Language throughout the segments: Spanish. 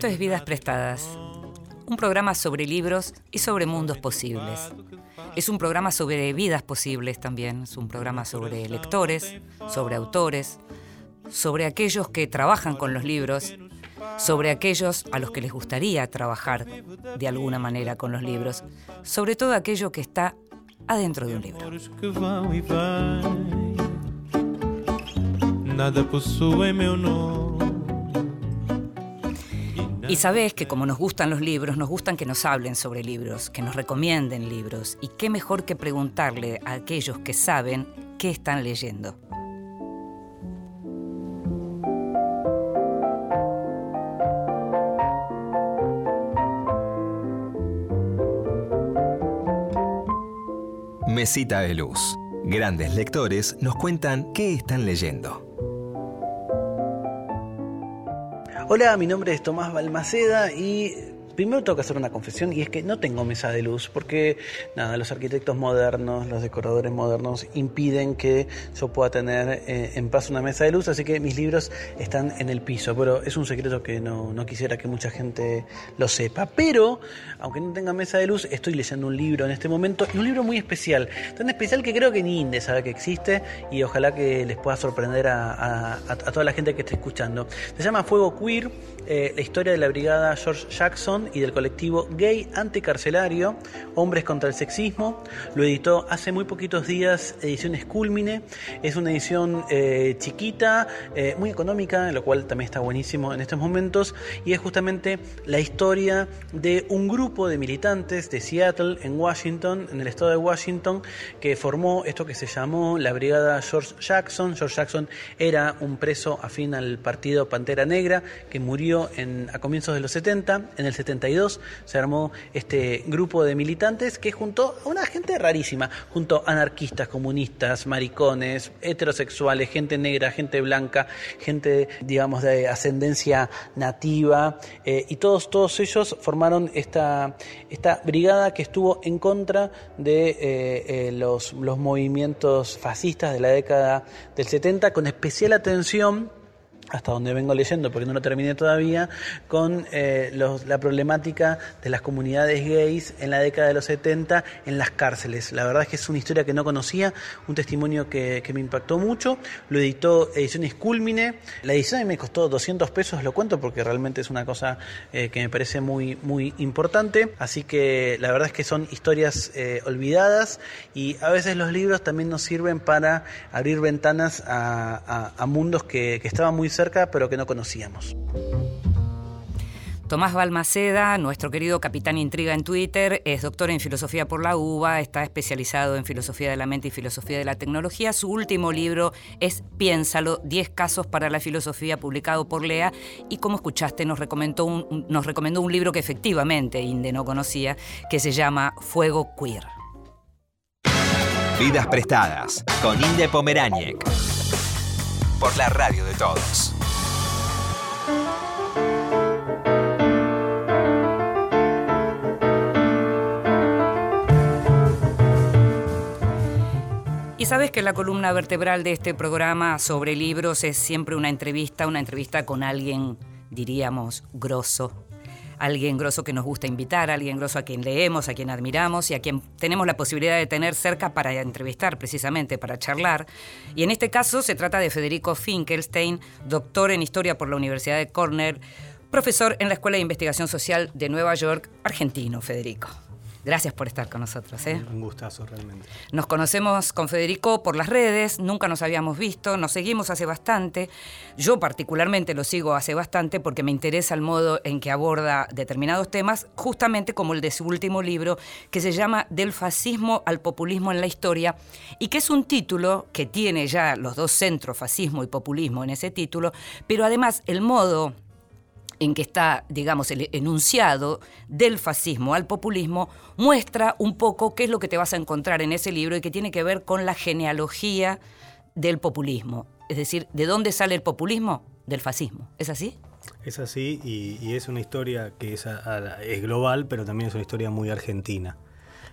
Esto es Vidas Prestadas, un programa sobre libros y sobre mundos posibles. Es un programa sobre vidas posibles también, es un programa sobre lectores, sobre autores, sobre aquellos que trabajan con los libros, sobre aquellos a los que les gustaría trabajar de alguna manera con los libros, sobre todo aquello que está adentro de un libro. Nada. Y sabés que como nos gustan los libros, nos gustan que nos hablen sobre libros, que nos recomienden libros. Y qué mejor que preguntarle a aquellos que saben qué están leyendo. Mesita de Luz. Grandes lectores nos cuentan qué están leyendo. Hola, mi nombre es Tomás Balmaceda y primero tengo que hacer una confesión y es que no tengo mesa de luz porque nada, los arquitectos modernos, los decoradores modernos impiden que yo pueda tener eh, en paz una mesa de luz, así que mis libros están en el piso, pero es un secreto que no, quisiera que mucha gente lo sepa. Pero, aunque no tenga mesa de luz, estoy leyendo un libro en este momento y un libro muy especial, tan especial que creo que ni Inde sabe que existe y ojalá que les pueda sorprender a toda la gente que esté escuchando. Se llama Fuego Queer, eh, la historia de la brigada George Jackson y del colectivo gay anticarcelario Hombres contra el Sexismo. Lo editó hace muy poquitos días Ediciones Culmine. Es una edición eh, chiquita, eh, muy económica, lo cual también está buenísimo en estos momentos. Y es justamente la historia de un grupo de militantes de Seattle, en Washington, en el estado de Washington, que formó esto que se llamó la Brigada George Jackson. George Jackson era un preso afín al partido Pantera Negra que murió a comienzos de los 70. En el 72 se armó este grupo de militantes que juntó a una gente rarísima, junto a anarquistas, comunistas, maricones, heterosexuales, gente negra, gente blanca, gente, digamos, de ascendencia nativa, eh, y todos, todos ellos formaron esta, esta brigada que estuvo en contra de eh, eh, los, los movimientos fascistas de la década del 70, con especial atención hasta donde vengo leyendo, porque no lo terminé todavía, con eh, los- la problemática de las comunidades gays en la década de los 70 en las cárceles. La verdad es que es una historia que no conocía, un testimonio que, que me impactó mucho. Lo editó Ediciones Culmine. La edición me costó 200 pesos, lo cuento porque realmente es una cosa eh, que me parece muy, muy importante. Así que la verdad es que son historias eh, olvidadas y a veces los libros también nos sirven para abrir ventanas a, a- a mundos que, que estaban muy cerca pero que no conocíamos. Tomás Balmaceda, nuestro querido capitán intriga en Twitter, es doctor en filosofía por la UBA, está especializado en filosofía de la mente y filosofía de la tecnología. Su último libro es Piénsalo, 10 casos para la filosofía, publicado por Lea. Y como escuchaste, nos recomendó un, un- nos recomendó un libro que efectivamente Inde no conocía, que se llama Fuego Queer. Vidas prestadas con Inde Pomeráñez. Por la radio de todos. Y sabes que la columna vertebral de este programa sobre libros es siempre una entrevista, una entrevista con alguien, diríamos, grosso. Alguien grosso que nos gusta invitar, alguien grosso a quien leemos, a quien admiramos y a quien tenemos la posibilidad de tener cerca para entrevistar, precisamente para charlar. Y en este caso se trata de Federico Finkelstein, doctor en historia por la Universidad de Cornell, profesor en la Escuela de Investigación Social de Nueva York, argentino, Federico. Gracias por estar con nosotros. ¿eh? Un gustazo realmente. Nos conocemos con Federico por las redes, nunca nos habíamos visto, nos seguimos hace bastante. Yo particularmente lo sigo hace bastante porque me interesa el modo en que aborda determinados temas, justamente como el de su último libro, que se llama Del fascismo al populismo en la historia, y que es un título que tiene ya los dos centros, fascismo y populismo, en ese título, pero además el modo en que está, digamos, el enunciado del fascismo al populismo, muestra un poco qué es lo que te vas a encontrar en ese libro y que tiene que ver con la genealogía del populismo. Es decir, ¿de dónde sale el populismo? Del fascismo. ¿Es así? Es así y, es una historia que es global, pero también es una historia muy argentina.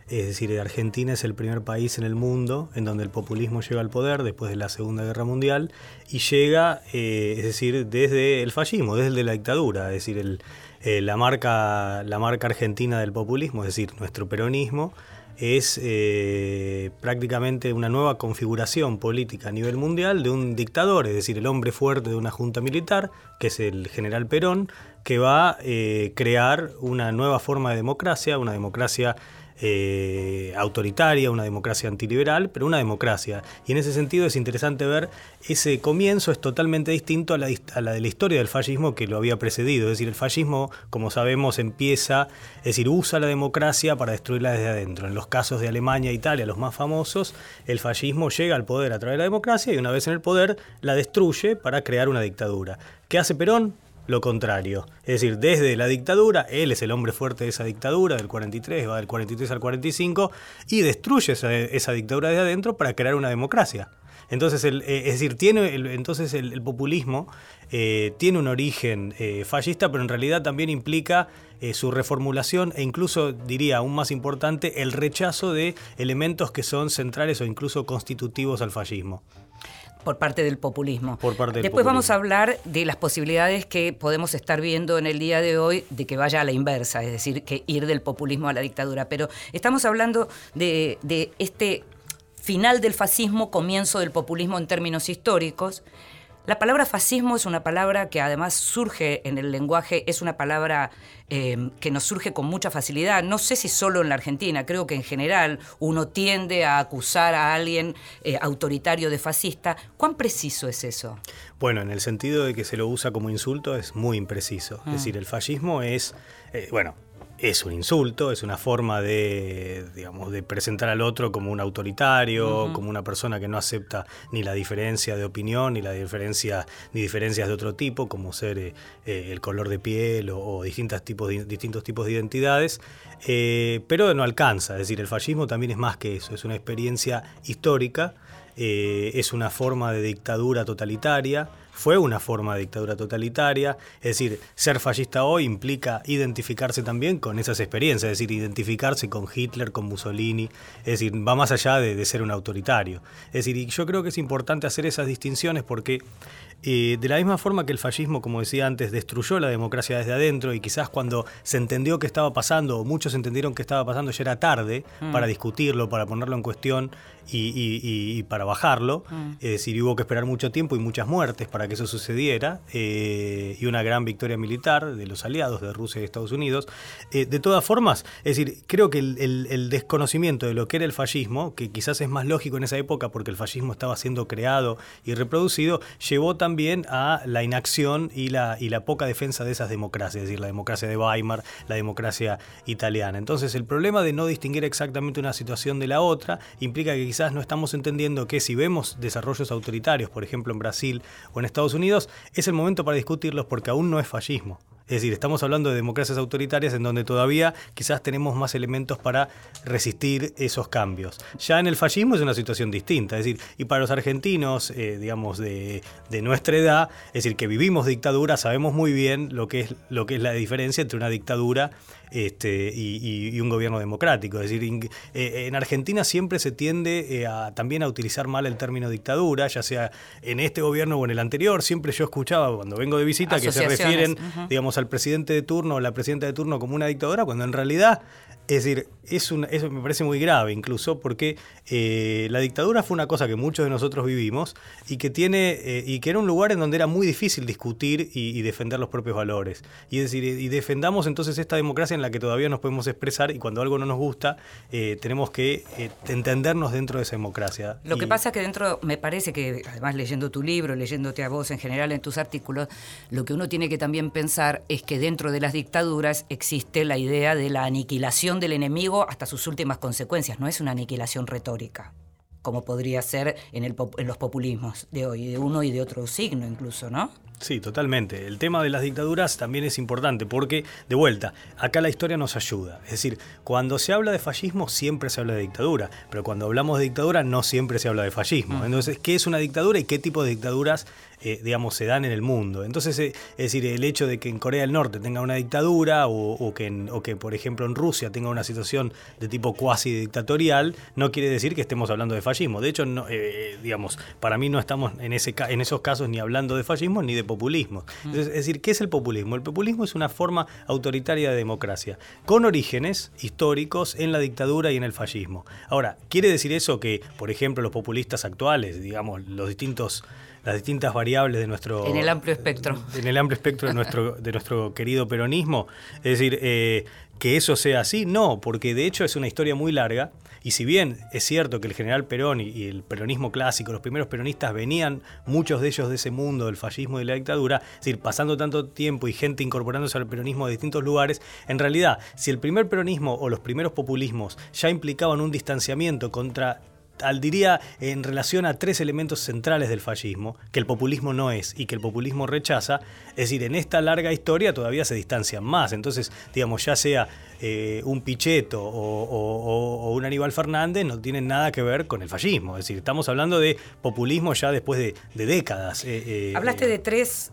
Es decir, Argentina es el primer país en el mundo en donde el populismo llega al poder después de la Segunda Guerra Mundial y llega, eh, es decir, desde el fascismo, desde la dictadura, es decir, eh, la, marca, la marca argentina del populismo, es decir, nuestro peronismo, es eh, prácticamente una nueva configuración política a nivel mundial de un dictador, es decir, el hombre fuerte de una junta militar, que es el general Perón, que va a crear una nueva forma de democracia, una democracia eh, autoritaria, una democracia antiliberal, pero una democracia. Y en ese sentido es interesante ver ese comienzo es totalmente distinto a la, a la, de la historia del fascismo que lo había precedido. Es decir, el fascismo, como sabemos, empieza, es decir, usa la democracia para destruirla desde adentro. En los casos de Alemania e Italia, los más famosos, el fascismo llega al poder a través de la democracia y una vez en el poder la destruye para crear una dictadura. ¿Qué hace Perón? Lo contrario. Es decir, desde la dictadura, él es el hombre fuerte de esa dictadura, del 43, va del 43 al 45, y destruye esa, dictadura de adentro para crear una democracia. Entonces, el, eh, es decir, tiene entonces el, populismo eh, tiene un origen eh, fascista, pero en realidad también implica su reformulación e incluso, diría, aún más importante, el rechazo de elementos que son centrales o incluso constitutivos al fascismo por parte del populismo. Por parte Después vamos a hablar de las posibilidades que podemos estar viendo en el día de hoy de que vaya a la inversa, es decir, que ir del populismo a la dictadura. Pero estamos hablando de, de este final del fascismo, comienzo del populismo en términos históricos. La palabra fascismo es una palabra que además surge en el lenguaje, es una palabra eh, que nos surge con mucha facilidad. No sé si solo en la Argentina, creo que en general uno tiende a acusar a alguien eh, autoritario de fascista. ¿Cuán preciso es eso? Bueno, en el sentido de que se lo usa como insulto es muy impreciso. Es ah. decir, el fascismo es, eh, bueno, es un insulto, es una forma de, digamos, de presentar al otro como un autoritario, como una persona que no acepta ni la diferencia de opinión, ni la diferencia, ni diferencias de otro tipo, como ser eh, eh, el color de piel o, distintos, tipos de, distintos tipos de identidades, eh, pero no alcanza. Es decir, el fascismo también es más que eso, es una experiencia histórica, es una forma de dictadura totalitaria fue una forma de dictadura totalitaria. Es decir, ser fascista hoy implica identificarse también con esas experiencias, es decir, identificarse con Hitler, con Mussolini, es decir, va más allá de, ser un autoritario. Es decir, y yo creo que es importante hacer esas distinciones porque eh, de la misma forma que el fascismo, como decía antes, destruyó la democracia desde adentro y quizás cuando se entendió qué estaba pasando, o muchos entendieron qué estaba pasando, ya era tarde mm. para discutirlo, para ponerlo en cuestión y, para bajarlo. Mm. Es decir, hubo que esperar mucho tiempo y muchas muertes para que eso sucediera eh, y una gran victoria militar de los aliados de Rusia y Estados Unidos. Eh, de todas formas, es decir, creo que el, desconocimiento de lo que era el fascismo, que quizás es más lógico en esa época porque el fascismo estaba siendo creado y reproducido, llevó también a la inacción y la, y la poca defensa de esas democracias, es decir, la democracia de Weimar, la democracia italiana. Entonces, el problema de no distinguir exactamente una situación de la otra implica que quizás no estamos entendiendo que si vemos desarrollos autoritarios, por ejemplo en Brasil o en Estados Unidos, es el momento para discutirlos porque aún no es fascismo. Es decir, estamos hablando de democracias autoritarias en donde todavía quizás tenemos más elementos para resistir esos cambios. Ya en el fascismo es una situación distinta, es decir, y para los argentinos, eh, digamos, de, nuestra edad, es decir, que vivimos dictadura, sabemos muy bien lo que es, lo que es la diferencia entre una dictadura este, y, un gobierno democrático. Es decir, eh, en Argentina siempre se tiende eh, a, también a utilizar mal el término dictadura, ya sea en este gobierno o en el anterior. Siempre yo escuchaba cuando vengo de visita que se refieren, digamos, al presidente de turno o la presidenta de turno como una dictadora, cuando en realidad es decir, es eso me parece muy grave incluso porque eh, la dictadura fue una cosa que muchos de nosotros vivimos y que tiene eh, y que era un lugar en donde era muy difícil discutir y, defender los propios valores. Y decir, y defendamos entonces esta democracia en la que todavía nos podemos expresar y cuando algo no nos gusta eh, tenemos que entendernos dentro de esa democracia. Lo que pasa es que dentro, me parece que además leyendo tu libro, leyéndote a vos en general en tus artículos, lo que uno tiene que también pensar es que dentro de las dictaduras existe la idea de la aniquilación del enemigo hasta sus últimas consecuencias, no es una aniquilación retórica, como podría ser en, el, en los populismos de hoy, de uno y de otro signo incluso, ¿no? Sí, totalmente. El tema de las dictaduras también es importante porque, de vuelta, acá la historia nos ayuda. Es decir, cuando se habla de fascismo siempre se habla de dictadura, pero cuando hablamos de dictadura no siempre se habla de fascismo. Entonces, ¿qué es una dictadura y qué tipo de dictaduras eh, digamos, se dan en el mundo. Entonces, eh, es decir, el hecho de que en Corea del Norte tenga una dictadura o, que, o que, por ejemplo, en Rusia tenga una situación de tipo cuasi dictatorial, no quiere decir que estemos hablando de fascismo. De hecho, no, eh, digamos, para mí no estamos en, ese, en esos casos ni hablando de fascismo ni de populismo. Mm. es decir, ¿qué es el populismo? El populismo es una forma autoritaria de democracia, con orígenes históricos en la dictadura y en el fascismo. Ahora, ¿quiere decir eso que, por ejemplo, los populistas actuales, digamos, los distintos las distintas variables de nuestro... En el amplio espectro. En el amplio espectro de nuestro, de nuestro querido peronismo. Es decir, eh, que eso sea así, no, porque de hecho es una historia muy larga. Y si bien es cierto que el general Perón y, el peronismo clásico, los primeros peronistas venían, muchos de ellos de ese mundo del fascismo y de la dictadura, es decir, pasando tanto tiempo y gente incorporándose al peronismo de distintos lugares, en realidad, si el primer peronismo o los primeros populismos ya implicaban un distanciamiento contra al diría en relación a tres elementos centrales del fascismo, que el populismo no es y que el populismo rechaza, es decir, en esta larga historia todavía se distancian más. Entonces, digamos, ya sea eh, un Pichetto o, un Aníbal Fernández no tienen nada que ver con el fascismo. Es decir, estamos hablando de populismo ya después de, décadas. Eh, eh, Hablaste de tres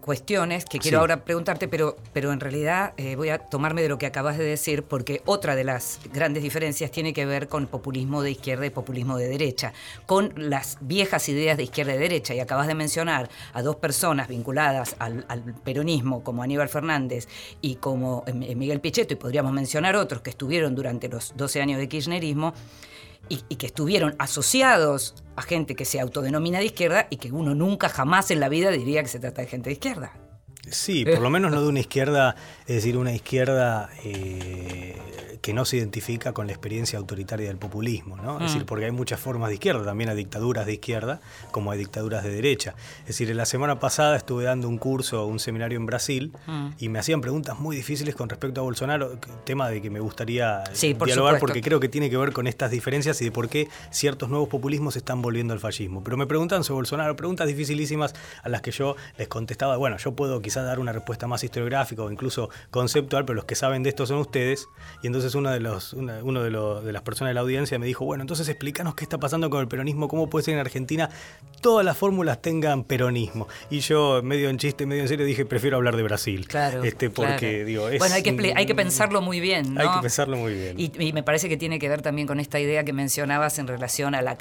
cuestiones que quiero ahora preguntarte, pero, pero en realidad voy a tomarme de lo que acabas de decir, porque otra de las grandes diferencias tiene que ver con populismo de izquierda y populismo de derecha, con las viejas ideas de izquierda y derecha. Y acabas de mencionar a dos personas vinculadas al, al peronismo, como Aníbal Fernández y como Miguel Pichetto, y podríamos mencionar otros que estuvieron durante los 12 años de kirchnerismo y, que estuvieron asociados a gente que se autodenomina de izquierda y que uno nunca jamás en la vida diría que se trata de gente de izquierda. Sí, por lo menos no de una izquierda, es decir, una izquierda eh, que no se identifica con la experiencia autoritaria del populismo, ¿no? Es decir, mm. porque hay muchas formas de izquierda, también hay dictaduras de izquierda como hay dictaduras de derecha. Es decir, la semana pasada estuve dando un curso, un seminario en Brasil mm. y me hacían preguntas muy difíciles con respecto a Bolsonaro, tema de que me gustaría dialogar porque creo que tiene que ver con estas diferencias y de por qué ciertos nuevos populismos están volviendo al fascismo. Pero me preguntan sobre Bolsonaro, preguntas dificilísimas a las que yo les contestaba, bueno, yo puedo quizás dar una respuesta más historiográfica o incluso conceptual, pero los que saben de esto son ustedes y entonces uno de los, uno de, los, de las personas de la audiencia me dijo, bueno, entonces explícanos qué está pasando con el peronismo, cómo puede ser en Argentina todas las fórmulas tengan peronismo. Y yo, medio en chiste, medio en serio, dije, prefiero hablar de Brasil. Claro. Este, porque, digo, bueno, hay que, hay que pensarlo muy bien. ¿no? Hay que pensarlo muy bien. Y, me parece que tiene que ver también con esta idea que mencionabas en relación a, las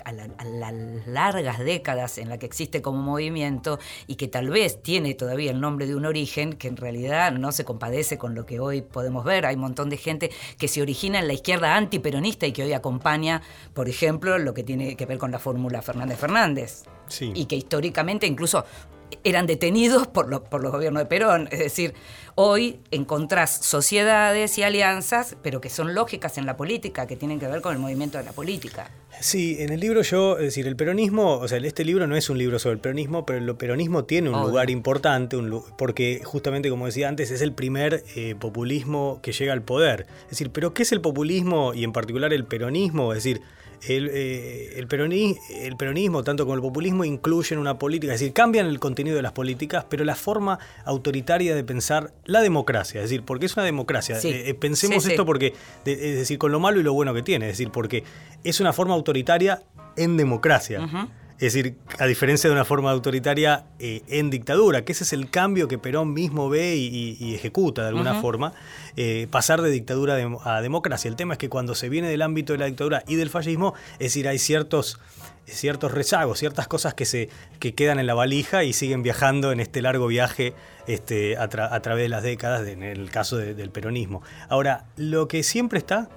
largas décadas en la que existe como movimiento y que tal vez tiene todavía el nombre de un origen que en realidad no se compadece con lo que hoy podemos ver. Hay un montón de gente que se origina en la izquierda antiperonista y que hoy acompaña, por ejemplo, lo que tiene que ver con la fórmula Fernández Fernández. Y que históricamente incluso eran detenidos por, por los gobiernos de Perón. Es decir, hoy encontrás sociedades y alianzas, pero que son lógicas en la política, que tienen que ver con el movimiento de la política. Sí, en el libro yo, es decir, el peronismo, o sea, este libro no es un libro sobre el peronismo, pero el peronismo tiene un lugar importante, porque justamente, como decía antes, es el primer eh, populismo que llega al poder. Es decir, pero ¿qué es el populismo y en particular el peronismo? Es decir, el, eh, el, peronismo, tanto como el populismo, incluyen una política, es decir, cambian el contenido de las políticas, pero la forma autoritaria de pensar la democracia, es decir, porque es una democracia. Eh, eh, pensemos esto porque, es decir, con lo malo y lo bueno que tiene, es decir, porque es una forma autoritaria en democracia. Es decir, a diferencia de una forma autoritaria eh, en dictadura, que ese es el cambio que Perón mismo ve y, ejecuta de alguna forma, eh, pasar de dictadura a democracia. El tema es que cuando se viene del ámbito de la dictadura y del fascismo, es decir, hay ciertos ciertos rezagos, ciertas cosas que se que quedan en la valija y siguen viajando en este largo viaje este, a, través de las décadas, en el caso del peronismo. Ahora, lo que siempre está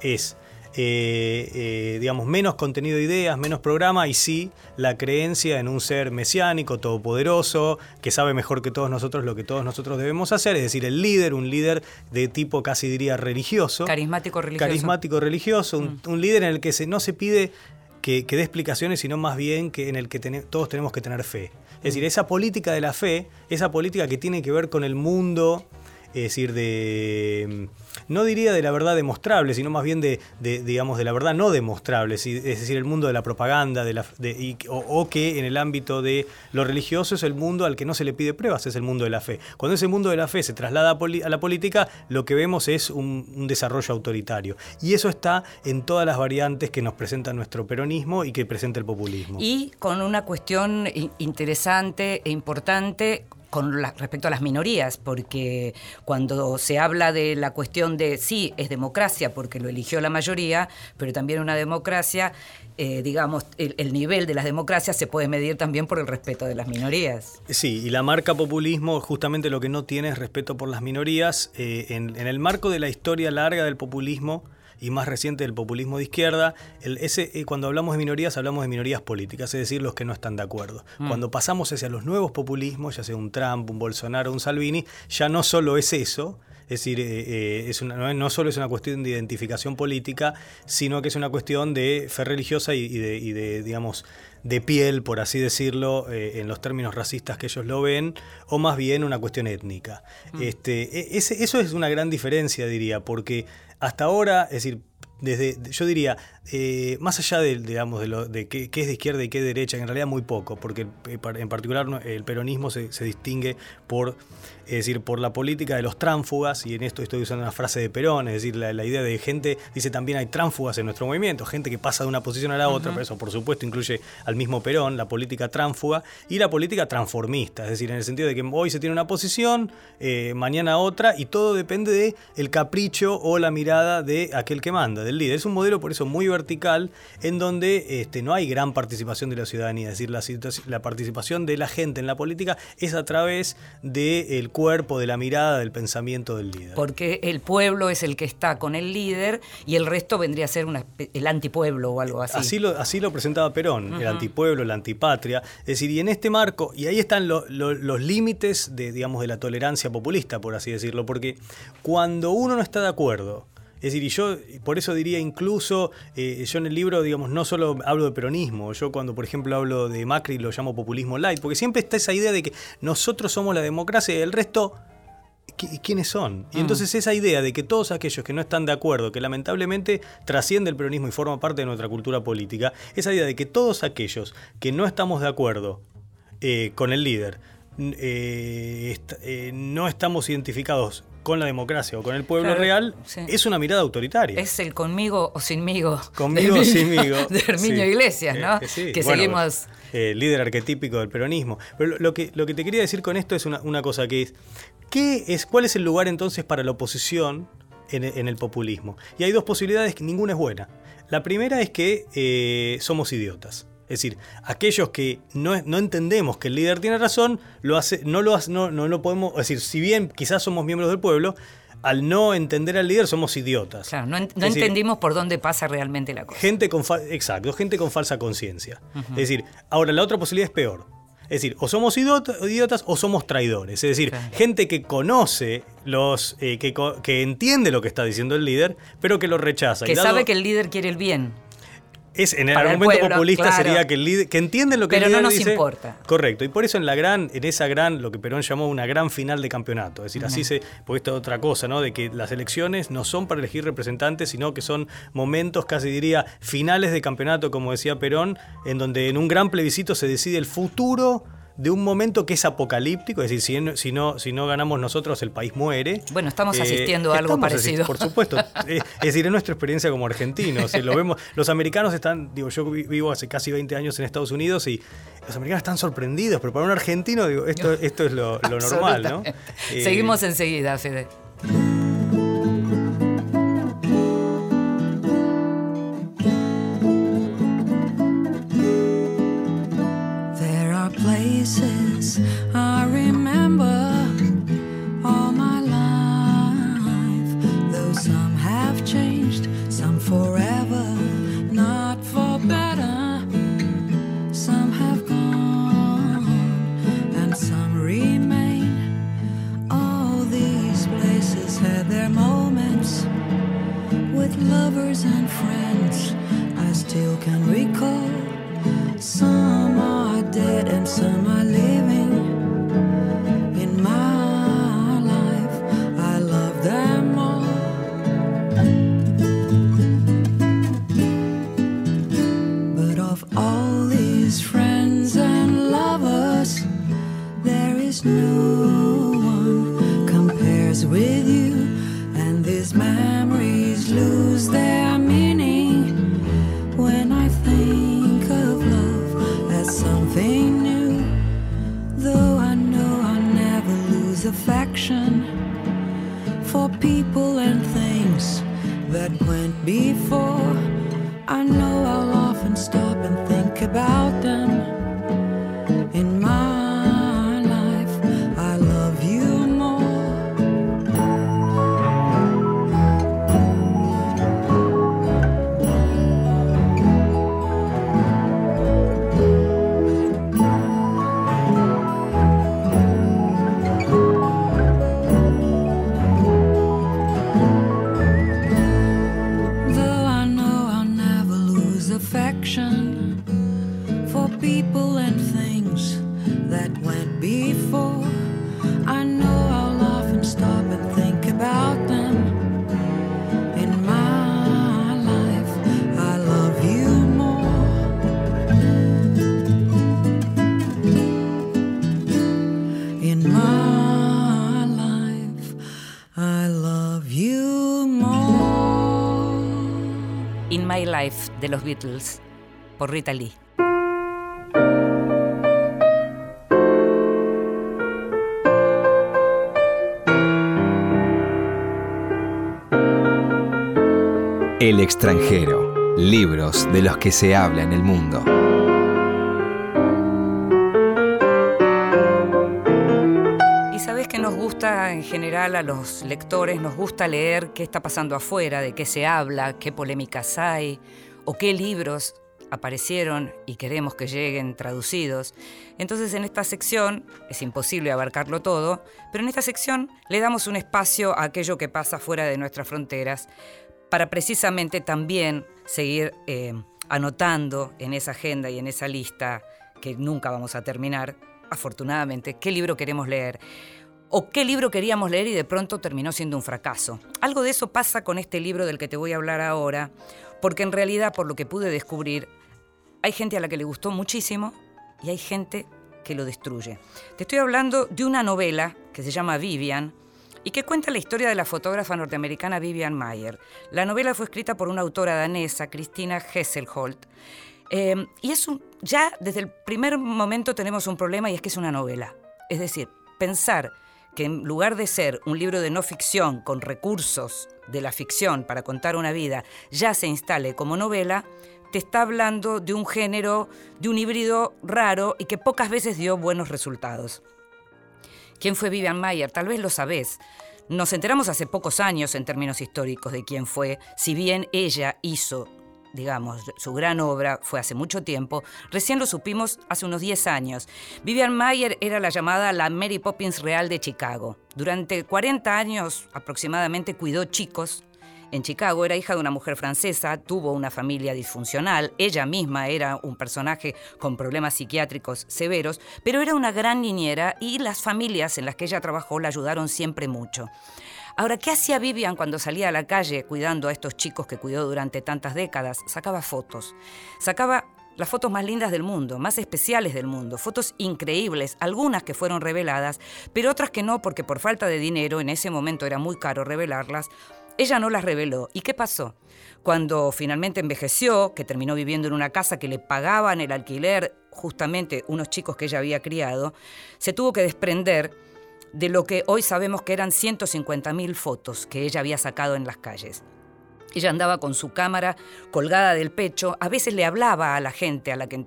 es eh, eh, digamos, menos contenido de ideas, menos programa y sí la creencia en un ser mesiánico, todopoderoso, que sabe mejor que todos nosotros lo que todos nosotros debemos hacer, es decir, el líder, un líder de tipo casi diría religioso. Carismático religioso. Carismático religioso, un, mm. líder en el que se, no se pide que, dé explicaciones, sino más bien que en el que todos tenemos que tener fe. Es decir, esa política de la fe, esa política que tiene que ver con el mundo es decir, de no diría de la verdad demostrable, sino más bien de, digamos, de la verdad no demostrable, es decir, el mundo de la propaganda, de la, o, que en el ámbito de lo religioso es el mundo al que no se le pide pruebas, es el mundo de la fe. Cuando ese mundo de la fe se traslada a, la política, lo que vemos es un, desarrollo autoritario. Y eso está en todas las variantes que nos presenta nuestro peronismo y que presenta el populismo. Y con una cuestión interesante e importante con respecto a las minorías, porque cuando se habla de la cuestión de sí, es democracia porque lo eligió la mayoría, pero también una democracia, eh, digamos, el, nivel de las democracias se puede medir también por el respeto de las minorías. Sí, y la marca populismo justamente lo que no tiene es respeto por las minorías. Eh, en el marco de la historia larga del populismo, y más reciente del populismo de izquierda, el, ese, eh, cuando hablamos de minorías hablamos de minorías políticas, es decir, los que no están de acuerdo. Mm. Cuando pasamos hacia los nuevos populismos, ya sea un Trump, un Bolsonaro, un Salvini, ya no solo es eso, es decir, eh, eh, es una, no, solo es una cuestión de identificación política, sino que es una cuestión de fe religiosa y, de, digamos, de piel, por así decirlo, en los términos racistas que ellos lo ven, o más bien una cuestión étnica. Mm. Este, e, eso es una gran diferencia, diría, porque hasta ahora, es decir, desde, yo diría, eh, más allá de, digamos, de, lo, de qué, es de izquierda y qué es de derecha, en realidad muy poco, porque en particular el peronismo se, distingue por, es decir, por la política de los tránfugas, y en esto estoy usando una frase de Perón, es decir, la, idea de gente, dice también hay tránfugas en nuestro movimiento, gente que pasa de una posición a la otra, pero eso por supuesto incluye al mismo Perón, la política tránfuga, y la política transformista, es decir, en el sentido de que hoy se tiene una posición, eh, mañana otra, y todo depende de el capricho o la mirada de aquel que manda, del líder. Es un modelo por eso muy vertical en donde este, no hay gran participación de la ciudadanía, es decir, la, la participación de la gente en la política es a través del cuerpo, de la mirada, del pensamiento del líder. Porque el pueblo es el que está con el líder y el resto vendría a ser el antipueblo o algo así. Así lo, así lo presentaba Perón, el antipueblo, la antipatria. Es decir, y en este marco, y ahí están los límites de, digamos, de la tolerancia populista, por así decirlo, porque cuando uno no está de acuerdo es decir, y yo por eso diría incluso, eh, yo en el libro, digamos, no solo hablo de peronismo, yo cuando por ejemplo hablo de Macri lo llamo populismo light, porque siempre está esa idea de que nosotros somos la democracia y el resto quiénes son. Y mm. entonces esa idea de que todos aquellos que no están de acuerdo, que lamentablemente trasciende el peronismo y forma parte de nuestra cultura política, esa idea de que todos aquellos que no estamos de acuerdo eh, con el líder, eh, no estamos identificados con la democracia o con el pueblo real, es una mirada autoritaria. Es el conmigo o sinmigo. Conmigo o sinmigo. De Herminio Iglesias, ¿no? Eh, que seguimos. Eh, líder arquetípico del peronismo. Pero lo, que, lo que te quería decir con esto es una, cosa que es, ¿qué es, ¿cuál es el lugar entonces para la oposición en, el populismo? Y hay dos posibilidades, ninguna es buena. La primera es que eh, somos idiotas. Es decir, aquellos que no, entendemos que el líder tiene razón, lo hace, no, lo, no, no lo podemos. Es decir, si bien quizás somos miembros del pueblo, al no entender al líder somos idiotas. Claro, no, entendimos por dónde pasa realmente la cosa. Gente con exacto, gente con falsa conciencia. Es decir, ahora la otra posibilidad es peor. Es decir, o somos idiotas o somos traidores. Es decir, gente que conoce los. Eh, que, que, entiende lo que está diciendo el líder, pero que lo rechaza. Que sabe que el líder quiere el bien. Es, en el argumento populista sería que, el que entienden lo que Pero el líder no nos importa. Correcto. Y por eso en la gran, en esa gran, lo que Perón llamó una gran final de campeonato. Es decir, así se, porque esto es otra cosa, ¿no? De que las elecciones no son para elegir representantes, sino que son momentos, casi diría, finales de campeonato, como decía Perón, en donde en un gran plebiscito se decide el futuro de un momento que es apocalíptico, es decir, si no, si no, ganamos nosotros, el país muere. Bueno, estamos eh, asistiendo a algo parecido. por supuesto. Eh, es decir, es nuestra experiencia como argentinos. lo vemos, los americanos están, digo, yo vivo hace casi 20 años en Estados Unidos y los americanos están sorprendidos, pero para un argentino, digo, esto, esto es lo, lo normal, ¿no? Seguimos enseguida, Fede. I remember all my life, though some have changed, some forever. My Life de los Beatles por Rita Lee. El extranjero. Libros de los que se habla en el mundo. En general a los lectores, nos gusta leer qué está pasando afuera, de qué se habla, qué polémicas hay o qué libros aparecieron y queremos que lleguen traducidos. Entonces en esta sección, es imposible abarcarlo todo, pero en esta sección le damos un espacio a aquello que pasa fuera de nuestras fronteras para precisamente también seguir eh, anotando en esa agenda y en esa lista que nunca vamos a terminar, afortunadamente, qué libro queremos leer o qué libro queríamos leer y de pronto terminó siendo un fracaso. Algo de eso pasa con este libro del que te voy a hablar ahora, porque en realidad, por lo que pude descubrir, hay gente a la que le gustó muchísimo y hay gente que lo destruye. Te estoy hablando de una novela que se llama Vivian y que cuenta la historia de la fotógrafa norteamericana Vivian Mayer. La novela fue escrita por una autora danesa, Christina Hesselholt, eh, y es un, ya desde el primer momento tenemos un problema y es que es una novela. Es decir, pensar que en lugar de ser un libro de no ficción con recursos de la ficción para contar una vida, ya se instale como novela, te está hablando de un género, de un híbrido raro y que pocas veces dio buenos resultados. ¿Quién fue Vivian Mayer? Tal vez lo sabés. Nos enteramos hace pocos años en términos históricos de quién fue, si bien ella hizo digamos, su gran obra fue hace mucho tiempo, recién lo supimos hace unos 10 años. Vivian Mayer era la llamada la Mary Poppins Real de Chicago. Durante 40 años aproximadamente cuidó chicos. En Chicago era hija de una mujer francesa, tuvo una familia disfuncional, ella misma era un personaje con problemas psiquiátricos severos, pero era una gran niñera y las familias en las que ella trabajó la ayudaron siempre mucho. Ahora, ¿qué hacía Vivian cuando salía a la calle cuidando a estos chicos que cuidó durante tantas décadas? Sacaba fotos. Sacaba las fotos más lindas del mundo, más especiales del mundo, fotos increíbles, algunas que fueron reveladas, pero otras que no, porque por falta de dinero, en ese momento era muy caro revelarlas, ella no las reveló. ¿Y qué pasó? Cuando finalmente envejeció, que terminó viviendo en una casa que le pagaban el alquiler justamente unos chicos que ella había criado, se tuvo que desprender de lo que hoy sabemos que eran 150.000 fotos que ella había sacado en las calles. Ella andaba con su cámara colgada del pecho, a veces le hablaba a la gente a la que,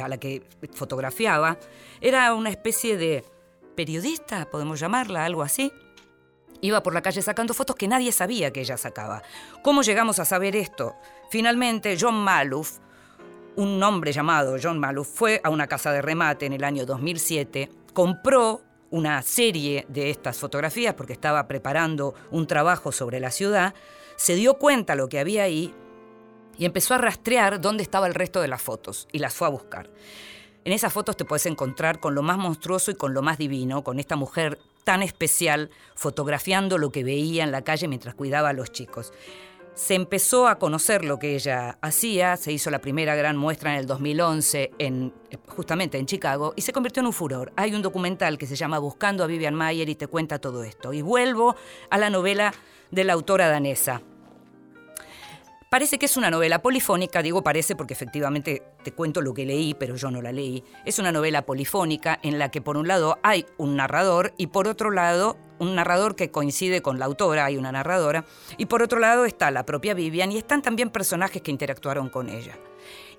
a la que fotografiaba. Era una especie de periodista, podemos llamarla, algo así. Iba por la calle sacando fotos que nadie sabía que ella sacaba. ¿Cómo llegamos a saber esto? Finalmente, John Maloof, un hombre llamado John Maloof, fue a una casa de remate en el año 2007, compró una serie de estas fotografías porque estaba preparando un trabajo sobre la ciudad, se dio cuenta lo que había ahí y empezó a rastrear dónde estaba el resto de las fotos y las fue a buscar. En esas fotos te puedes encontrar con lo más monstruoso y con lo más divino, con esta mujer tan especial fotografiando lo que veía en la calle mientras cuidaba a los chicos. Se empezó a conocer lo que ella hacía, se hizo la primera gran muestra en el 2011 en, justamente en Chicago y se convirtió en un furor. Hay un documental que se llama Buscando a Vivian Mayer y te cuenta todo esto. Y vuelvo a la novela de la autora danesa. Parece que es una novela polifónica, digo parece porque efectivamente te cuento lo que leí, pero yo no la leí. Es una novela polifónica en la que por un lado hay un narrador y por otro lado un narrador que coincide con la autora, hay una narradora, y por otro lado está la propia Vivian y están también personajes que interactuaron con ella.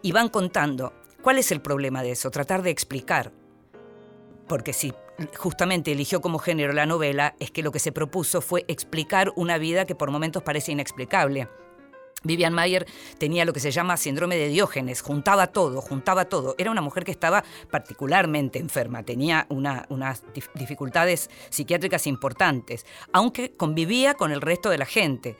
Y van contando cuál es el problema de eso, tratar de explicar. Porque si justamente eligió como género la novela, es que lo que se propuso fue explicar una vida que por momentos parece inexplicable. Vivian Mayer tenía lo que se llama síndrome de Diógenes, juntaba todo, juntaba todo. Era una mujer que estaba particularmente enferma, tenía una- unas dif- dificultades psiquiátricas importantes, aunque convivía con el resto de la gente.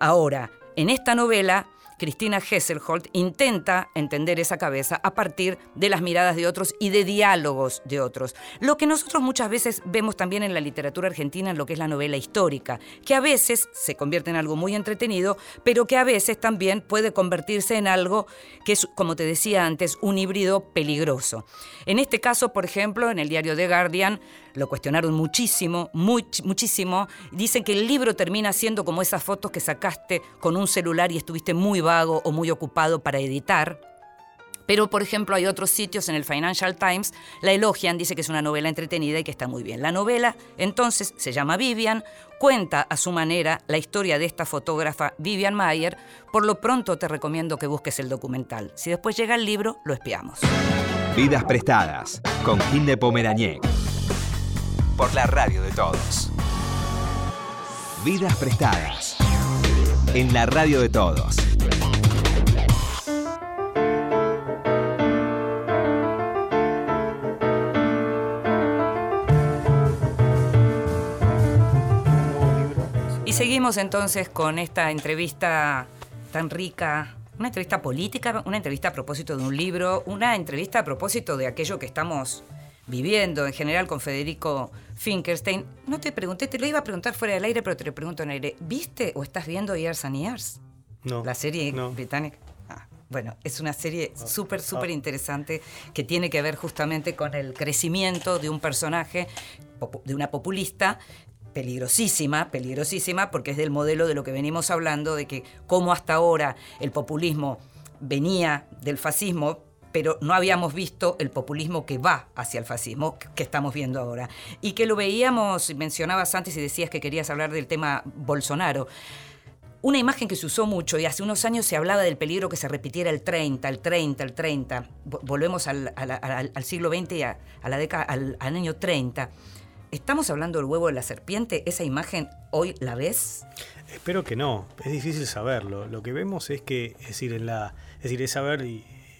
Ahora, en esta novela, Cristina Hesselholt intenta entender esa cabeza a partir de las miradas de otros y de diálogos de otros. Lo que nosotros muchas veces vemos también en la literatura argentina en lo que es la novela histórica, que a veces se convierte en algo muy entretenido, pero que a veces también puede convertirse en algo que es, como te decía antes, un híbrido peligroso. En este caso, por ejemplo, en el diario The Guardian, lo cuestionaron muchísimo, much- muchísimo. Dicen que el libro termina siendo como esas fotos que sacaste con un celular y estuviste muy vago o muy ocupado para editar. Pero, por ejemplo, hay otros sitios en el Financial Times, la elogian, dice que es una novela entretenida y que está muy bien. La novela, entonces, se llama Vivian, cuenta a su manera la historia de esta fotógrafa Vivian Mayer. Por lo pronto te recomiendo que busques el documental. Si después llega el libro, lo espiamos. Vidas prestadas con Gil de Pomerañec. Por la radio de todos. Vidas prestadas. En la radio de todos. Y seguimos entonces con esta entrevista tan rica, una entrevista política, una entrevista a propósito de un libro, una entrevista a propósito de aquello que estamos viviendo en general con Federico Finkelstein. No te pregunté, te lo iba a preguntar fuera del aire, pero te lo pregunto en aire. ¿Viste o estás viendo Years and Years? No. La serie no. británica. Ah, bueno, es una serie súper, súper interesante que tiene que ver justamente con el crecimiento de un personaje, de una populista peligrosísima, peligrosísima, porque es del modelo de lo que venimos hablando, de que cómo hasta ahora el populismo venía del fascismo, pero no habíamos visto el populismo que va hacia el fascismo, que- estamos viendo ahora. Y que lo veíamos, mencionabas antes y decías que querías hablar del tema Bolsonaro. Una imagen que se usó mucho y hace unos años se hablaba del peligro que se repitiera el 30, el 30, el 30. Vo- Volvemos al, al- al siglo XX y a, la década, al, año 30. ¿Estamos hablando del huevo de la serpiente? ¿Esa imagen hoy la ves? Espero que no, es difícil saberlo. Lo que vemos es que, es decir, en la, es decir, es saber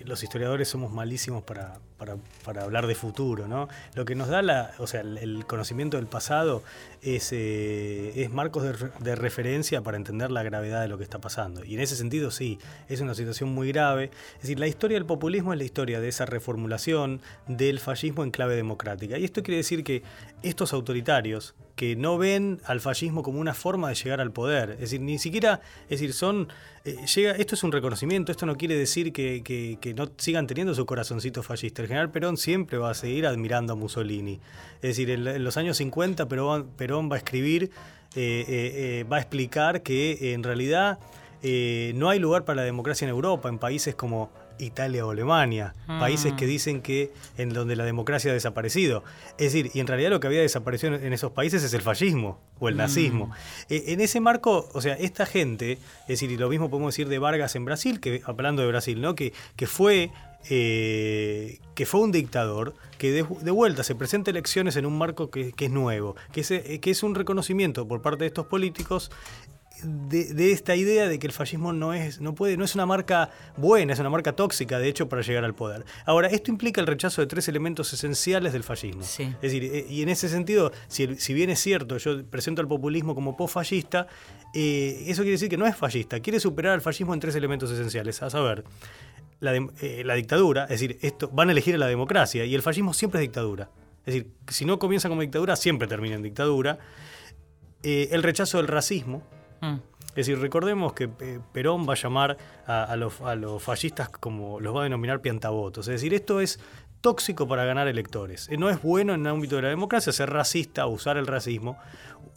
los historiadores somos malísimos para, para, hablar de futuro, ¿no? Lo que nos da la, o sea, el, conocimiento del pasado es, eh, es marcos de, de referencia para entender la gravedad de lo que está pasando. Y en ese sentido sí, es una situación muy grave. Es decir, la historia del populismo es la historia de esa reformulación del fascismo en clave democrática. Y esto quiere decir que estos autoritarios que no ven al fascismo como una forma de llegar al poder. Es decir, ni siquiera, es decir, son, eh, esto es un reconocimiento, esto no quiere decir que, no sigan teniendo su corazoncito fascista. El general Perón siempre va a seguir admirando a Mussolini. Es decir, en, los años 50 Perón, va a escribir, eh, eh, va a explicar que en realidad no hay lugar para la democracia en Europa, en países como Italia o Alemania, países que dicen que en donde la democracia ha desaparecido. Es decir, y en realidad lo que había desaparecido en esos países es el fascismo o el nazismo. Eh, en ese marco, o sea, esta gente, es decir, y lo mismo podemos decir de Vargas en Brasil, que hablando de Brasil, ¿no? Que, que fue eh, que fue un dictador que de, de vuelta se presenta elecciones en un marco que, que es nuevo, que es, eh, que es un reconocimiento por parte de estos políticos de, de esta idea de que el fascismo no es, no puede, no es una marca buena, es una marca tóxica, de hecho, para llegar al poder. Ahora, esto implica el rechazo de tres elementos esenciales del fascismo. Sí. Es decir, eh, y en ese sentido, si, bien es cierto, yo presento al populismo como post-fascista, eh, eso quiere decir que no es fascista, quiere superar al fascismo en tres elementos esenciales, a saber, la, eh, la dictadura, es decir, esto, van a elegir a la democracia, y el fascismo siempre es dictadura. Es decir, si no comienza como dictadura, siempre termina en dictadura. Eh, el rechazo del racismo, Mm. Es decir, recordemos que eh, Perón va a llamar a, los, a fascistas como los va a denominar piantabotos. Es decir, esto es tóxico para ganar electores. Eh, No es bueno en el ámbito de la democracia ser racista, usar el racismo,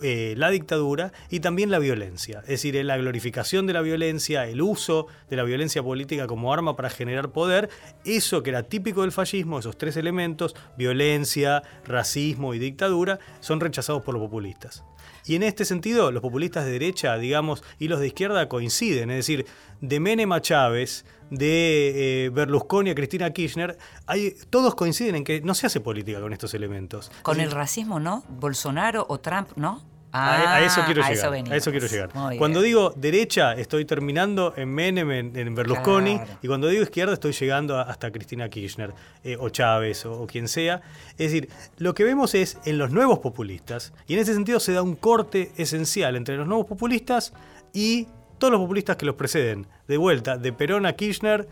eh, la dictadura y también la violencia. Es decir, la glorificación de la violencia, el uso de la violencia política como arma para generar poder, eso que era típico del fascismo, esos tres elementos, violencia, racismo y dictadura, son rechazados por los populistas. Y en este sentido, los populistas de derecha, digamos, y los de izquierda coinciden. Es decir, de Menem a Chávez, de eh, Berlusconi a Cristina Kirchner, hay, todos coinciden en que no se hace política con estos elementos. Con el racismo, ¿no? Bolsonaro o Trump, ¿no? A- a, eso quiero Ah, a llegar. venimos. a eso quiero llegar. Cuando digo derecha, estoy terminando en Menem, en, en Berlusconi, Claro. y cuando digo izquierda, estoy llegando hasta Cristina Kirchner, eh, o Chávez, o, o quien sea. Es decir, lo que vemos es en los nuevos populistas, y en ese sentido se da un corte esencial entre los nuevos populistas y todos los populistas que los preceden. De vuelta, de Perón a Kirchner,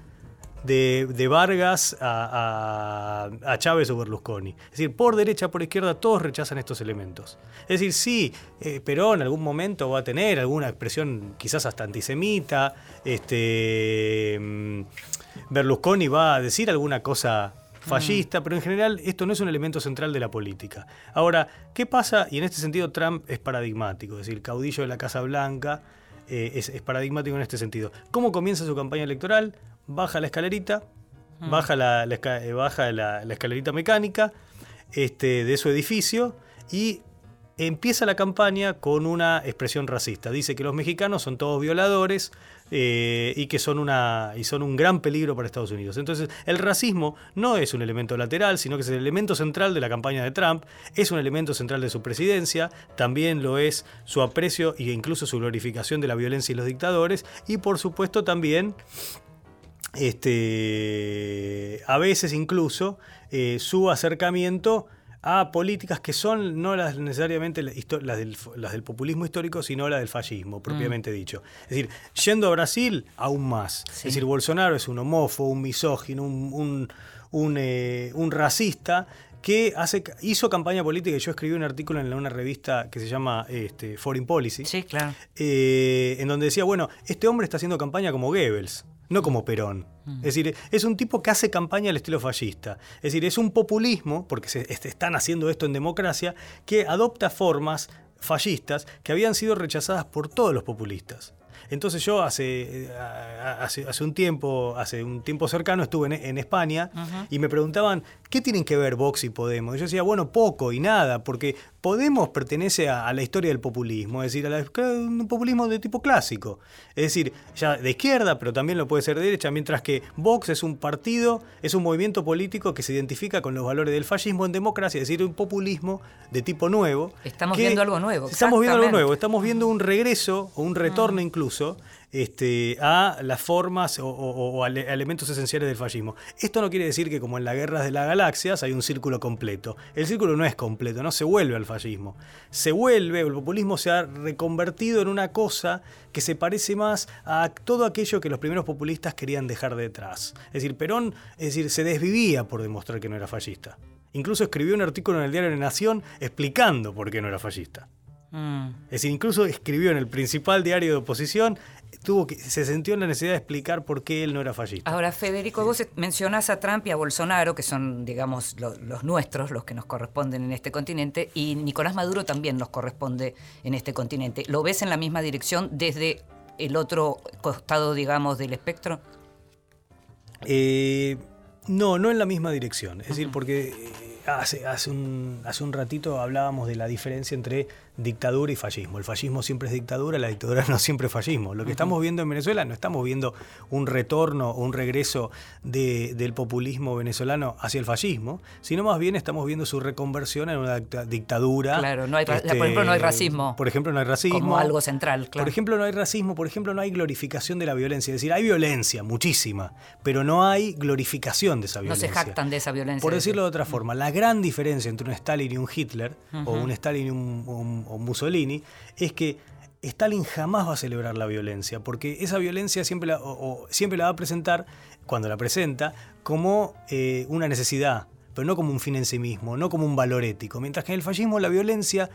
de, de Vargas a, a- a Chávez o Berlusconi. Es decir, por derecha, por izquierda, todos rechazan estos elementos. Es decir, sí, eh, Perón en algún momento va a tener alguna expresión quizás hasta antisemita, este, mm, Berlusconi va a decir alguna cosa fallista, pero en general esto no es un elemento central de la política. Ahora, ¿qué pasa? Y en este sentido Trump es paradigmático, es decir, caudillo de la Casa Blanca, eh, es, es paradigmático en este sentido. ¿Cómo comienza su campaña electoral? Baja la escalerita, baja, la, eh, baja la, la escalerita mecánica este, de su edificio y empieza la campaña con una expresión racista. Dice que los mexicanos son todos violadores eh, y que son, una, y son un gran peligro para Estados Unidos. Entonces, el racismo no es un elemento lateral, sino que es el elemento central de la campaña de Trump, es un elemento central de su presidencia, también lo es su aprecio e incluso su glorificación de la violencia y los dictadores, y por supuesto también este, a veces incluso eh, su acercamiento a políticas que son no las necesariamente las del, las del populismo histórico, sino las del fascismo, propiamente dicho. Es decir, yendo a Brasil, aún más. Es decir, Bolsonaro es un homófobo, un misógino, un, un- un, eh, un racista que hace, hizo campaña política yo escribí un artículo en una revista que se llama este, Foreign Policy Sí, claro. eh, en donde decía, bueno, este hombre está haciendo campaña como Goebbels, no como Perón. Es decir, es un tipo que hace campaña al estilo fascista. Es decir, es un populismo, porque se est- están haciendo esto en democracia, que adopta formas fascistas que habían sido rechazadas por todos los populistas. Entonces yo hace, eh, hace, hace un tiempo, hace un tiempo cercano estuve en, en España y me preguntaban, ¿qué tienen que ver Vox y Podemos? Y yo decía, bueno, poco y nada, porque Podemos pertenece a, a la historia del populismo, es decir, a la- un populismo de tipo clásico. Es decir, ya de izquierda, pero también lo puede ser de derecha, mientras que Vox es un partido, es un movimiento político que se identifica con los valores del fascismo en democracia, es decir, un populismo de tipo nuevo. Estamos viendo algo nuevo, Estamos viendo algo nuevo, estamos viendo un regreso o un retorno incluso este, a las formas o, a elementos esenciales del fascismo. Esto no quiere decir que como en las guerras de las galaxias hay un círculo completo. El círculo no es completo, no se vuelve al fascismo. Se vuelve, el populismo se ha reconvertido en una cosa que se parece más a todo aquello que los primeros populistas querían dejar detrás. Es decir, Perón es decir, se desvivía por demostrar que no era fascista. Incluso escribió un artículo en el diario La Nación explicando por qué no era fascista. Mm. Es decir, incluso escribió en el principal diario de oposición, tuvo que, se sintió en la necesidad de explicar por qué él no era fascista. Ahora, Federico, vos mencionás a Trump y a Bolsonaro, que son, digamos, lo- los nuestros, los que nos corresponden en este continente, y Nicolás Maduro también nos corresponde en este continente. ¿Lo ves en la misma dirección desde el otro costado, digamos, del espectro? Eh, no, no en la misma dirección. Es decir, porque eh, hace, hace, un, hace un ratito hablábamos de la diferencia entre dictadura y fascismo. El fascismo siempre es dictadura, la dictadura no siempre es fascismo. Lo que estamos viendo en Venezuela no estamos viendo un retorno o un regreso de- del populismo venezolano hacia el fascismo, sino más bien estamos viendo su reconversión en una dicta- dictadura. este, Claro, no hay ra- por ejemplo, no hay racismo. Por ejemplo, no hay racismo. Como algo central, claro. Por ejemplo, no hay racismo, por ejemplo, no hay glorificación de la violencia. Es decir, hay violencia, muchísima, pero no hay glorificación de esa No se violencia. jactan de esa violencia. Por decirlo de otra forma, la gran diferencia entre un Stalin y un Hitler, o un Stalin y un, un- o Mussolini, es que Stalin jamás va a celebrar la violencia, porque esa violencia siempre la, o siempre la va a presentar, cuando la presenta, como eh, una necesidad, pero no como un fin en sí mismo, no como un valor ético. Mientras que en el fascismo la violencia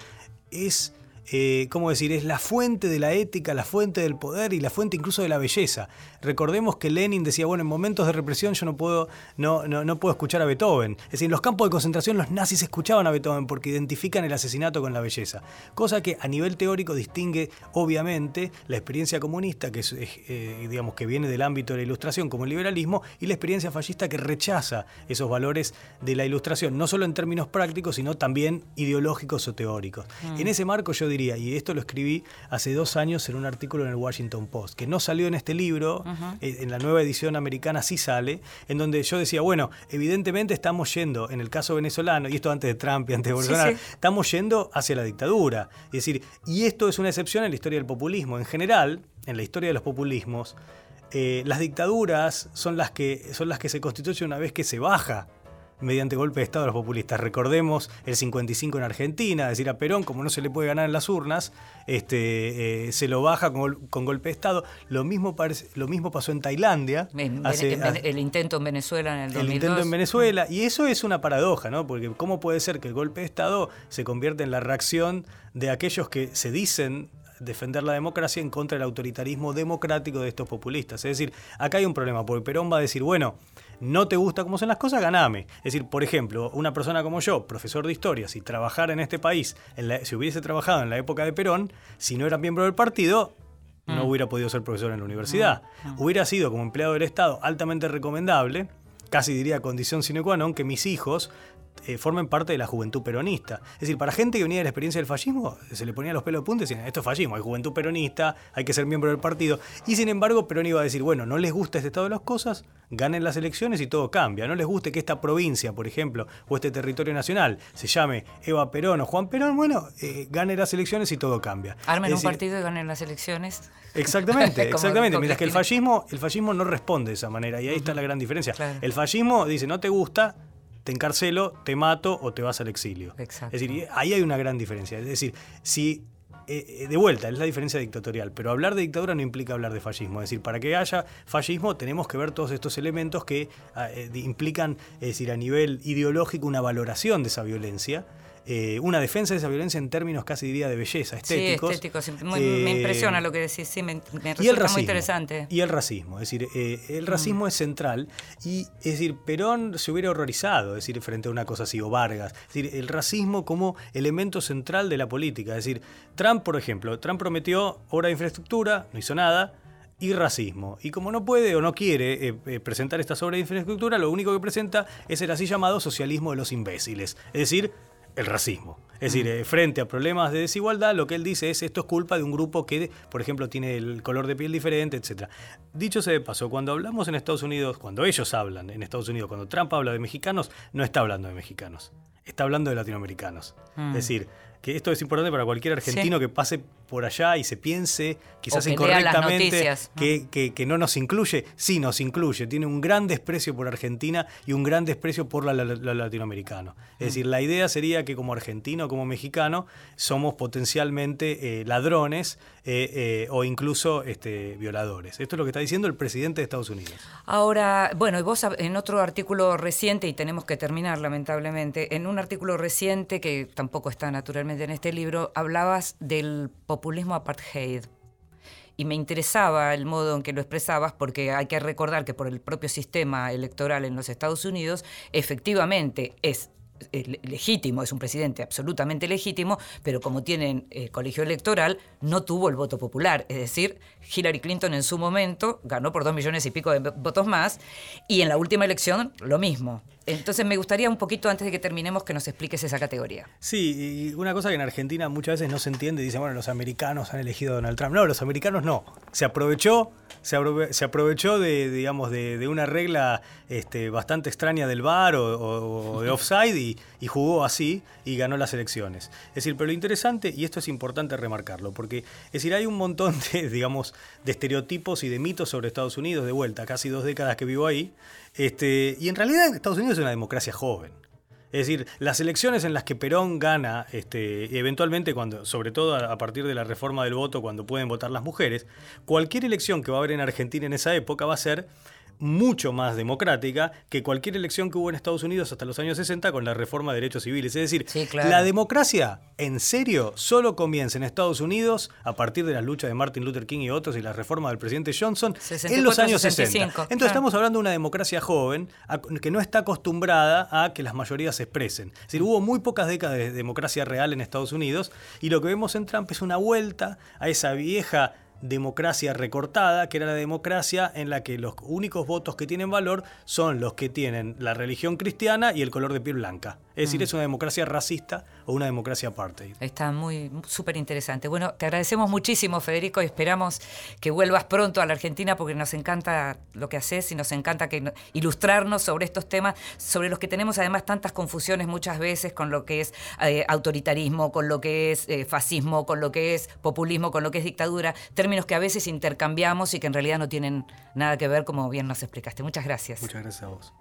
es eh, ¿cómo decir? Es la fuente de la ética, la fuente del poder y la fuente incluso de la belleza. Recordemos que Lenin decía, bueno, en momentos de represión yo no puedo, no, no, no puedo escuchar a Beethoven. Es decir, en los campos de concentración los nazis escuchaban a Beethoven porque identifican el asesinato con la belleza. Cosa que a nivel teórico distingue, obviamente, la experiencia comunista, que es, eh, digamos, que viene del ámbito de la ilustración como el liberalismo, y la experiencia fascista que rechaza esos valores de la ilustración, no solo en términos prácticos, sino también ideológicos o teóricos. En ese marco yo diría, y esto lo escribí hace dos años en un artículo en el Washington Post, que no salió en este libro, eh, en la nueva edición americana sí sale, en donde yo decía, bueno, evidentemente estamos yendo, en el caso venezolano, y esto antes de Trump y antes de Bolsonaro, sí. estamos yendo hacia la dictadura. Es decir, y esto es una excepción en la historia del populismo. En general, en la historia de los populismos, eh, las dictaduras son las, que, son las que se constituyen una vez que se baja mediante golpe de Estado a los populistas. Recordemos el 55 en Argentina, es decir, a Perón, como no se le puede ganar en las urnas, este, eh, se lo baja con, con, golpe de Estado. Lo mismo, parece, lo mismo pasó en Tailandia. En, hace, en, el intento en Venezuela en el 2002. El intento en Venezuela. Y eso es una paradoja, ¿no? Porque ¿cómo puede ser que el golpe de Estado se convierta en la reacción de aquellos que se dicen defender la democracia en contra del autoritarismo democrático de estos populistas. Es decir, acá hay un problema, porque Perón va a decir, bueno, no te gusta cómo son las cosas, ganame. Es decir, por ejemplo, una persona como yo, profesor de historia, si trabajara en este país, en la, si hubiese trabajado en la época de Perón, si no era miembro del partido, no hubiera podido ser profesor en la universidad. Hubiera sido como empleado del Estado altamente recomendable, casi diría condición sine qua non, que mis hijos eh, formen parte de la juventud peronista. Es decir, para gente que venía de la experiencia del fascismo, se le ponía los pelos de punta y decían, esto es fascismo, hay juventud peronista, hay que ser miembro del partido. Y sin embargo, Perón iba a decir, bueno, no les gusta este estado de las cosas, ganen las elecciones y todo cambia. No les guste que esta provincia, por ejemplo, o este territorio nacional se llame Eva Perón o Juan Perón, bueno, eh, ganen las elecciones y todo cambia. Armen un partido y ganen las elecciones. Exactamente, exactamente. Mientras que el fascismo, el fascismo no responde de esa manera, y ahí uh -huh. está la gran diferencia. Claro. El fascismo dice, no te gusta, te encarcelo, te mato o te vas al exilio. Exacto. Es decir, ahí hay una gran diferencia. Es decir, si eh, de vuelta, es la diferencia dictatorial, pero hablar de dictadura no implica hablar de fascismo. Es decir, para que haya fascismo tenemos que ver todos estos elementos que eh, implican, es decir, a nivel ideológico una valoración de esa violencia. Eh, una defensa de esa violencia en términos casi diría de belleza, estéticos. Sí, estéticos. Muy, eh, me impresiona lo que decís, sí, me, me resulta racismo, muy interesante. Y el racismo, es decir, eh, el racismo mm. es central y, es decir, Perón se hubiera horrorizado, es decir, frente a una cosa así, o Vargas, es decir, el racismo como elemento central de la política, es decir, Trump, por ejemplo, Trump prometió obra de infraestructura, no hizo nada, y racismo. Y como no puede o no quiere eh, eh, presentar esta sobre de infraestructura, lo único que presenta es el así llamado socialismo de los imbéciles. Es decir, el racismo. Es decir, eh, frente a problemas de desigualdad, lo que él dice es esto es culpa de un grupo que, por ejemplo, tiene el color de piel diferente, etc. Dicho sea de paso, cuando hablamos en Estados Unidos, cuando ellos hablan en Estados Unidos, cuando Trump habla de mexicanos, no está hablando de mexicanos, está hablando de latinoamericanos. Mm. Es decir, que esto es importante para cualquier argentino sí. que pase por allá y se piense, quizás que incorrectamente, que, que, que, no nos incluye. Sí, nos incluye. Tiene un gran desprecio por Argentina y un gran desprecio por la, la, latinoamericano. Es mm. decir, la idea sería que como argentino, como mexicano, somos potencialmente eh, ladrones eh, eh, o incluso este, violadores. Esto es lo que está diciendo el presidente de Estados Unidos. Ahora, bueno, y vos en otro artículo reciente, y tenemos que terminar lamentablemente, en un artículo reciente que tampoco está naturalmente en este libro, hablabas del populismo apartheid. Y me interesaba el modo en que lo expresabas porque hay que recordar que por el propio sistema electoral en los Estados Unidos efectivamente es legítimo, es un presidente absolutamente legítimo, pero como tienen eh, colegio electoral, no tuvo el voto popular. Es decir, Hillary Clinton en su momento ganó por dos millones y pico de votos más, y en la última elección lo mismo. Entonces me gustaría un poquito antes de que terminemos que nos expliques esa categoría. Sí, y una cosa que en Argentina muchas veces no se entiende, dicen, bueno, los americanos han elegido a Donald Trump. No, los americanos no. Se aprovechó, se, aprove se aprovechó de, digamos, de, de, una regla este, bastante extraña del VAR o, o, o de offside y, y, jugó así y ganó las elecciones. Es decir, pero lo interesante, y esto es importante remarcarlo, porque es decir, hay un montón de, digamos, de estereotipos y de mitos sobre Estados Unidos de vuelta, casi dos décadas que vivo ahí, este, y en realidad Estados Unidos es una democracia joven. Es decir, las elecciones en las que Perón gana, este, eventualmente, cuando, sobre todo a partir de la reforma del voto, cuando pueden votar las mujeres, cualquier elección que va a haber en Argentina en esa época va a ser mucho más democrática que cualquier elección que hubo en Estados Unidos hasta los años 60 con la reforma de derechos civiles. Es decir, Sí, claro. la democracia, en serio, solo comienza en Estados Unidos a partir de las luchas de Martin Luther King y otros y la reforma del presidente Johnson en 64, los años 65, 60. Entonces claro. estamos hablando de una democracia joven a- que no está acostumbrada a que las mayorías se expresen. Es decir, hubo muy pocas décadas de democracia real en Estados Unidos y lo que vemos en Trump es una vuelta a esa vieja democracia recortada, que era la democracia en la que los únicos votos que tienen valor son los que tienen la religión cristiana y el color de piel blanca. Es decir, es una democracia racista o una democracia apartheid. Está muy súper interesante. Bueno, te agradecemos muchísimo, Federico, y esperamos que vuelvas pronto a la Argentina porque nos encanta lo que haces y nos encanta que ilustrarnos sobre estos temas, sobre los que tenemos además tantas confusiones muchas veces con lo que es eh, autoritarismo, con lo que es eh, fascismo, con lo que es populismo, con lo que es dictadura, términos que a veces intercambiamos y que en realidad no tienen nada que ver, como bien nos explicaste. Muchas gracias. Muchas gracias a vos.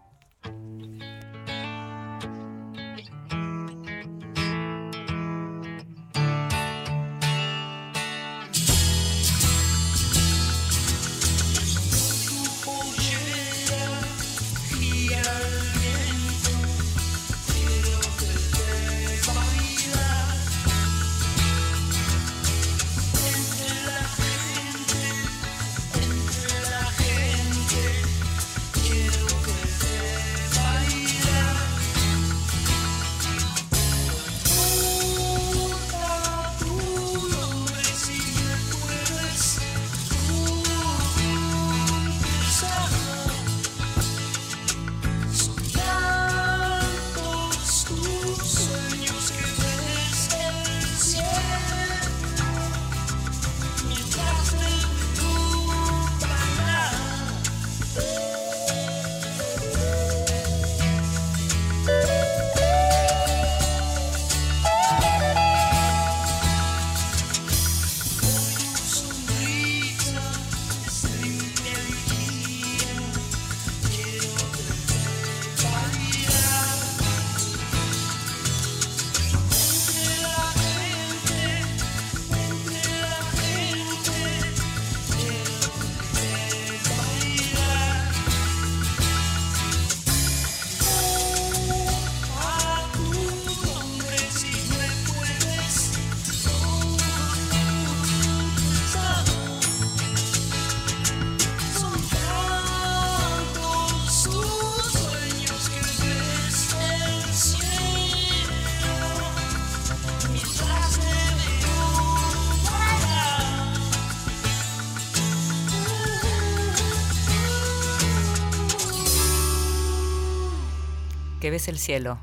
El cielo,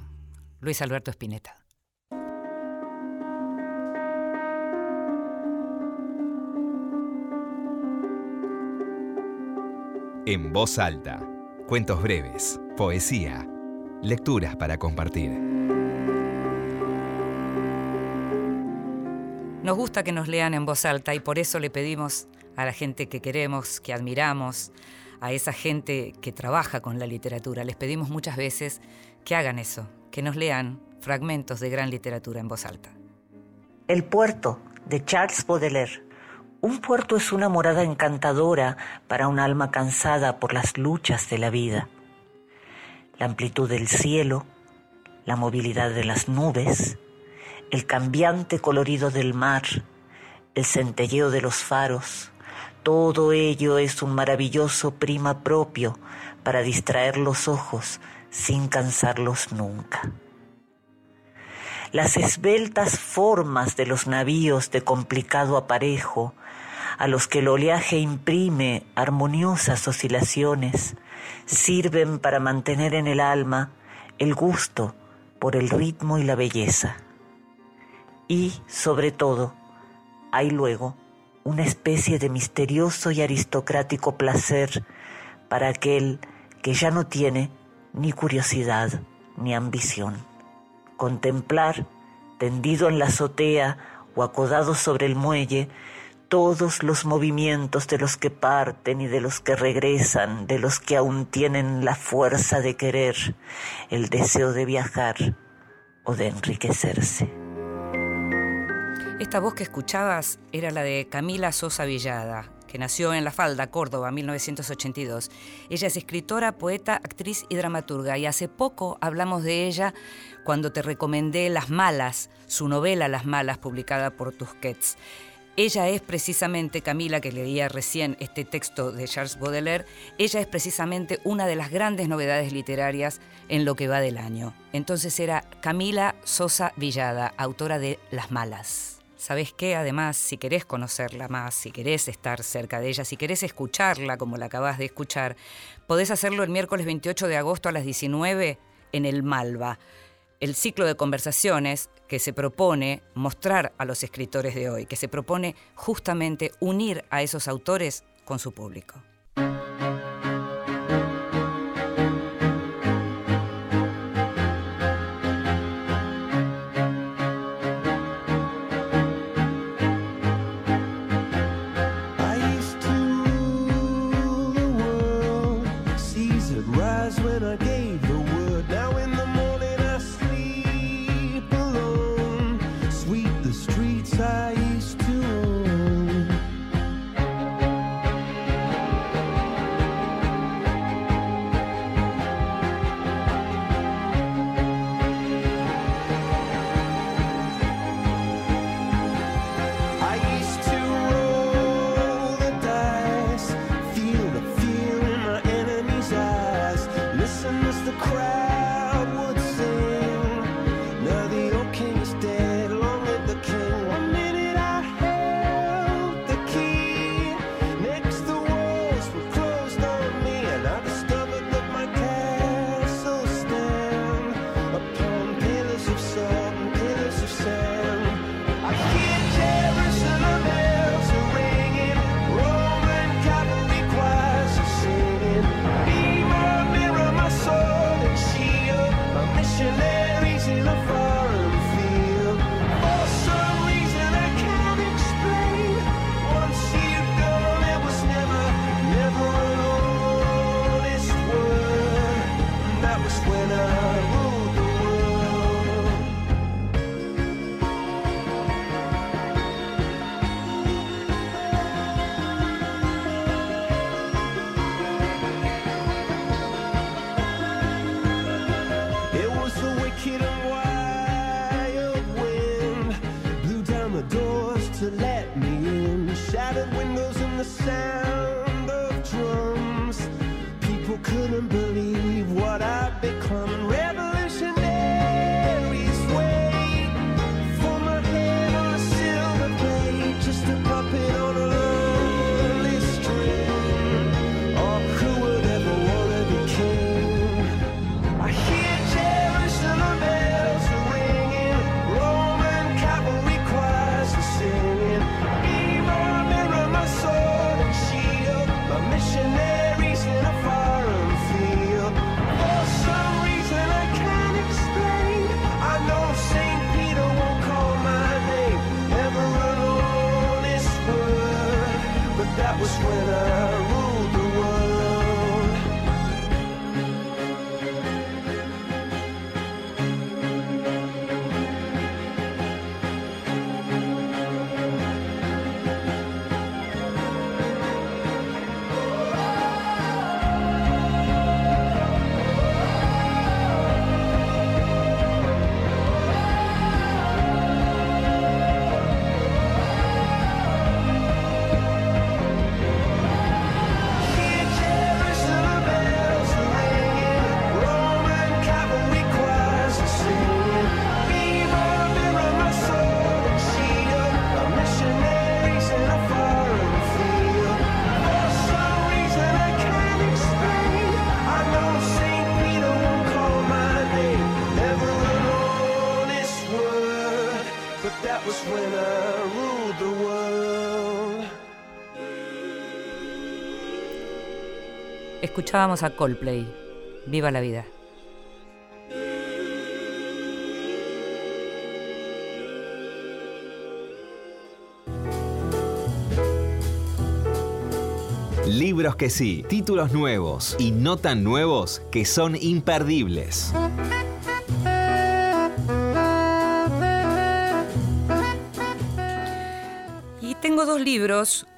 Luis Alberto Spinetta. En voz alta. Cuentos breves, poesía, lecturas para compartir. Nos gusta que nos lean en voz alta y por eso le pedimos a la gente que queremos, que admiramos, a esa gente que trabaja con la literatura, les pedimos muchas veces que hagan eso, que nos lean fragmentos de gran literatura en voz alta. El puerto, de Charles Baudelaire. Un puerto es una morada encantadora para un alma cansada por las luchas de la vida. La amplitud del cielo, la movilidad de las nubes, el cambiante colorido del mar, el centelleo de los faros, todo ello es un maravilloso prima propio para distraer los ojos sin cansarlos nunca. Las esbeltas formas de los navíos de complicado aparejo, a los que el oleaje imprime armoniosas oscilaciones, sirven para mantener en el alma el gusto por el ritmo y la belleza. Y, sobre todo, hay luego una especie de misterioso y aristocrático placer para aquel que ya no tiene ni curiosidad ni ambición. Contemplar, tendido en la azotea o acodado sobre el muelle, todos los movimientos de los que parten y de los que regresan, de los que aún tienen la fuerza de querer, el deseo de viajar o de enriquecerse. Esta voz que escuchabas era la de Camila Sosa Villada, nació en La Falda, Córdoba, 1982. Ella es escritora, poeta, actriz y dramaturga y hace poco hablamos de ella cuando te recomendé Las Malas, su novela Las Malas, publicada por Tusquets. Ella es precisamente, Camila, que leía recién este texto de Charles Baudelaire, ella es precisamente una de las grandes novedades literarias en lo que va del año. Entonces era Camila Sosa Villada, autora de Las Malas. ¿Sabes qué? Además, si querés conocerla más, si querés estar cerca de ella, si querés escucharla como la acabas de escuchar, podés hacerlo el miércoles 28 de agosto a las 19 en el Malva el ciclo de conversaciones que se propone mostrar a los escritores de hoy, que se propone justamente unir a esos autores con su público. To let me in. Shattered windows and the sound of drums. People couldn't believe what I'd Escuchábamos a Coldplay, Viva la vida. Libros que sí, títulos nuevos y no tan nuevos que son imperdibles. Y tengo dos libros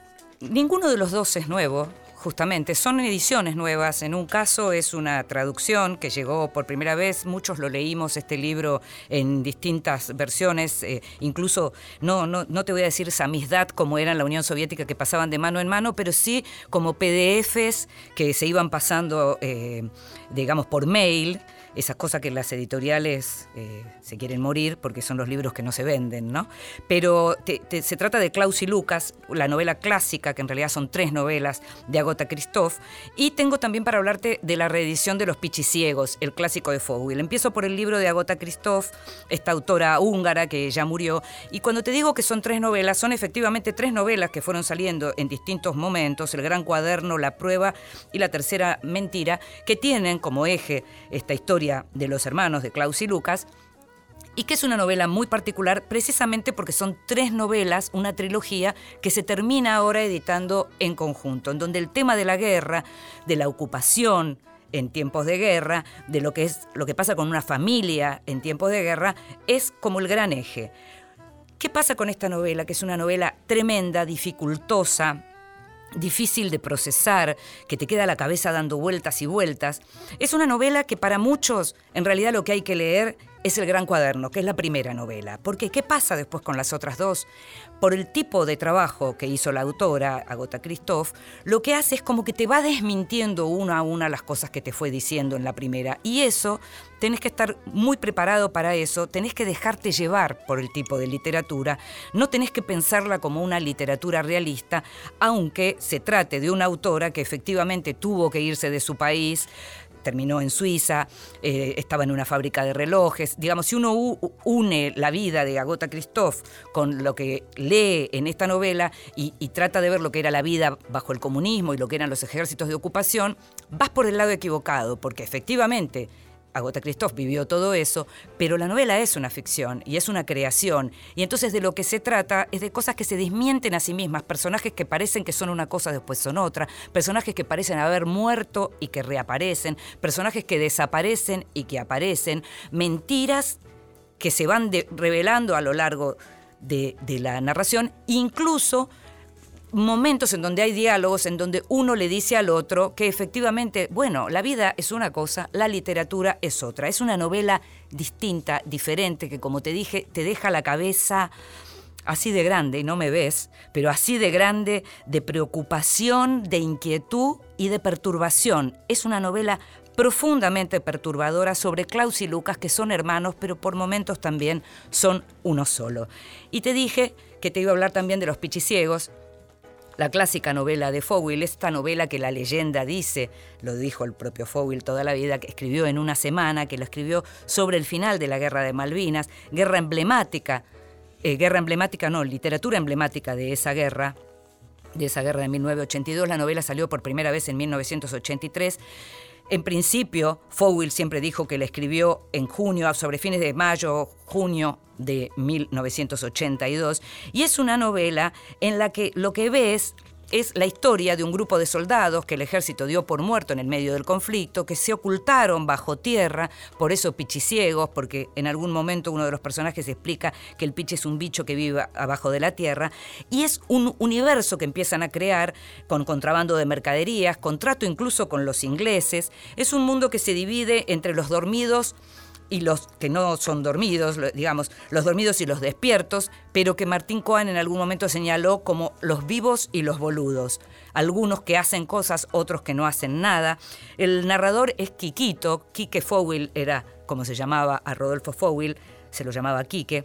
Ninguno de los dos es nuevo, justamente. Son ediciones nuevas. En un caso es una traducción que llegó por primera vez. Muchos lo leímos, este libro, en distintas versiones. eh, incluso, no, no, no te voy a decir samizdat como era en la Unión Soviética, que pasaban de mano en mano, pero sí como PDFs que se iban pasando, eh, digamos, por mail esas cosas que las editoriales eh, se quieren morir porque son los libros que no se venden, ¿no? Pero se trata de Klaus y Lucas, la novela clásica, que en realidad son tres novelas de Agota Christoph, y tengo también para hablarte de la reedición de Los Pichiciegos, el clásico de Fogwill. Empiezo por el libro de Agota Christoph, esta autora húngara que ya murió, y cuando te digo que son tres novelas, son efectivamente tres novelas que fueron saliendo en distintos momentos, El Gran Cuaderno, La Prueba y La Tercera Mentira, que tienen como eje esta historia de los hermanos de Klaus y Lucas, y que es una novela muy particular precisamente porque son tres novelas, una trilogía que se termina ahora editando en conjunto, en donde el tema de la guerra, de la ocupación en tiempos de guerra, de lo que es lo que pasa con una familia en tiempos de guerra, es como el gran eje. ¿Qué pasa con esta novela? Que es una novela tremenda, dificultosa, difícil de procesar, que te queda la cabeza dando vueltas y vueltas. Es una novela que para muchos en realidad lo que hay que leer es El Gran Cuaderno, que es la primera novela. Porque ¿qué pasa después con las otras dos? Por el tipo de trabajo que hizo la autora, Agota Christoph, lo que hace es como que te va desmintiendo una a una las cosas que te fue diciendo en la primera. Y eso, tenés que estar muy preparado para eso, tenés que dejarte llevar por el tipo de literatura, no tenés que pensarla como una literatura realista, aunque se trate de una autora que efectivamente tuvo que irse de su país, terminó en Suiza, eh, estaba en una fábrica de relojes. Digamos, si uno une la vida de Agota Christoph con lo que lee en esta novela y trata de ver lo que era la vida bajo el comunismo y lo que eran los ejércitos de ocupación, vas por el lado equivocado, porque efectivamente Agota Christoph vivió todo eso, pero la novela es una ficción y es una creación. Y entonces de lo que se trata es de cosas que se desmienten a sí mismas, personajes que parecen que son una cosa, después son otra, personajes que parecen haber muerto y que reaparecen, personajes que desaparecen y que aparecen, mentiras que se van revelando a lo largo de la narración, incluso momentos en donde hay diálogos, en donde uno le dice al otro que efectivamente, bueno, la vida es una cosa, la literatura es otra. Es una novela distinta, diferente, que como te dije, te deja la cabeza así de grande, y no me ves, pero así de grande de preocupación, de inquietud y de perturbación. Es una novela profundamente perturbadora sobre Klaus y Lucas, que son hermanos, pero por momentos también son uno solo. Y te dije que te iba a hablar también de los pichiciegos, la clásica novela de Fowell, esta novela que la leyenda dice, lo dijo el propio Fowell toda la vida, que escribió en una semana, que lo escribió sobre el final de la Guerra de Malvinas, guerra emblemática, eh, guerra emblemática no, literatura emblemática de esa guerra, de esa guerra de 1982. La novela salió por primera vez en 1983. En principio, Fowell siempre dijo que la escribió en junio, sobre fines de mayo, junio de 1982. Y es una novela en la que lo que ves es la historia de un grupo de soldados que el ejército dio por muerto en el medio del conflicto, que se ocultaron bajo tierra, por eso pichiciegos, porque en algún momento uno de los personajes explica que el piche es un bicho que vive abajo de la tierra, y es un universo que empiezan a crear con contrabando de mercaderías, contrato incluso con los ingleses, es un mundo que se divide entre los dormidos, y los que no son dormidos, digamos, los dormidos y los despiertos, pero que Martín Cohen en algún momento señaló como los vivos y los boludos. Algunos que hacen cosas, otros que no hacen nada. El narrador es Quiquito, Quique Fowell era como se llamaba a Rodolfo Fowell, se lo llamaba Quique.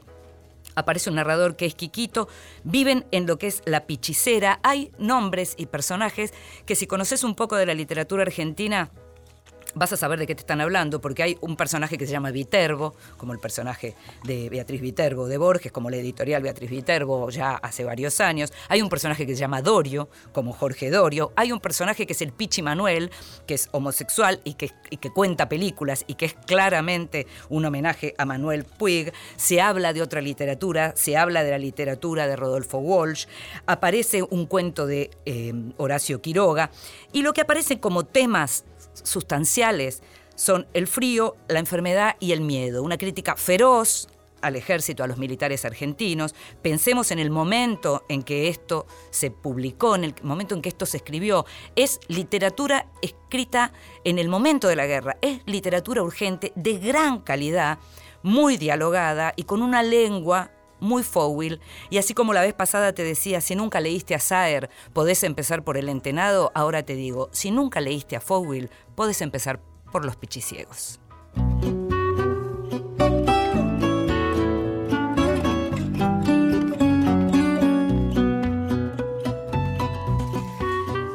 Aparece un narrador que es Quiquito, viven en lo que es la pichicera. Hay nombres y personajes que si conoces un poco de la literatura argentina, vas a saber de qué te están hablando, porque hay un personaje que se llama Viterbo, como el personaje de Beatriz Viterbo de Borges, como la editorial Beatriz Viterbo ya hace varios años. Hay un personaje que se llama Dorio, como Jorge Dorio. Hay un personaje que es el Pichi Manuel, que es homosexual y que, y que cuenta películas y que es claramente un homenaje a Manuel Puig. Se habla de otra literatura, se habla de la literatura de Rodolfo Walsh. Aparece un cuento de eh, Horacio Quiroga. Y lo que aparece como temas sustanciales son el frío, la enfermedad y el miedo. Una crítica feroz al ejército, a los militares argentinos, pensemos en el momento en que esto se publicó, en el momento en que esto se escribió. Es literatura escrita en el momento de la guerra, es literatura urgente de gran calidad, muy dialogada y con una lengua muy Fowell, y así como la vez pasada te decía, si nunca leíste a Saer, podés empezar por el entenado, ahora te digo, si nunca leíste a Fowell, podés empezar por los pichiciegos.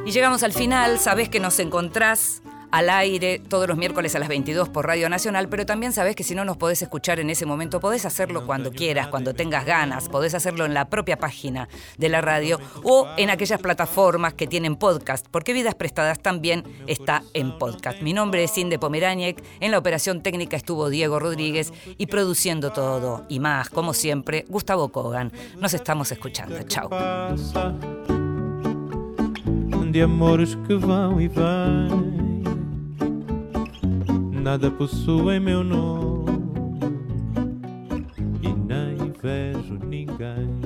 Y llegamos al final, sabés que nos encontrás al aire todos los miércoles a las 22 por Radio Nacional, pero también sabés que si no nos podés escuchar en ese momento, podés hacerlo cuando quieras, cuando tengas ganas, podés hacerlo en la propia página de la radio o en aquellas plataformas que tienen podcast, porque Vidas Prestadas también está en podcast. Mi nombre es Inde Pomeraniec, en la operación técnica estuvo Diego Rodríguez y produciendo todo y más, como siempre, Gustavo Kogan. Nos estamos escuchando. Chao. de amores que vão e vêm. Nada possui meu nome e nem vejo ninguém.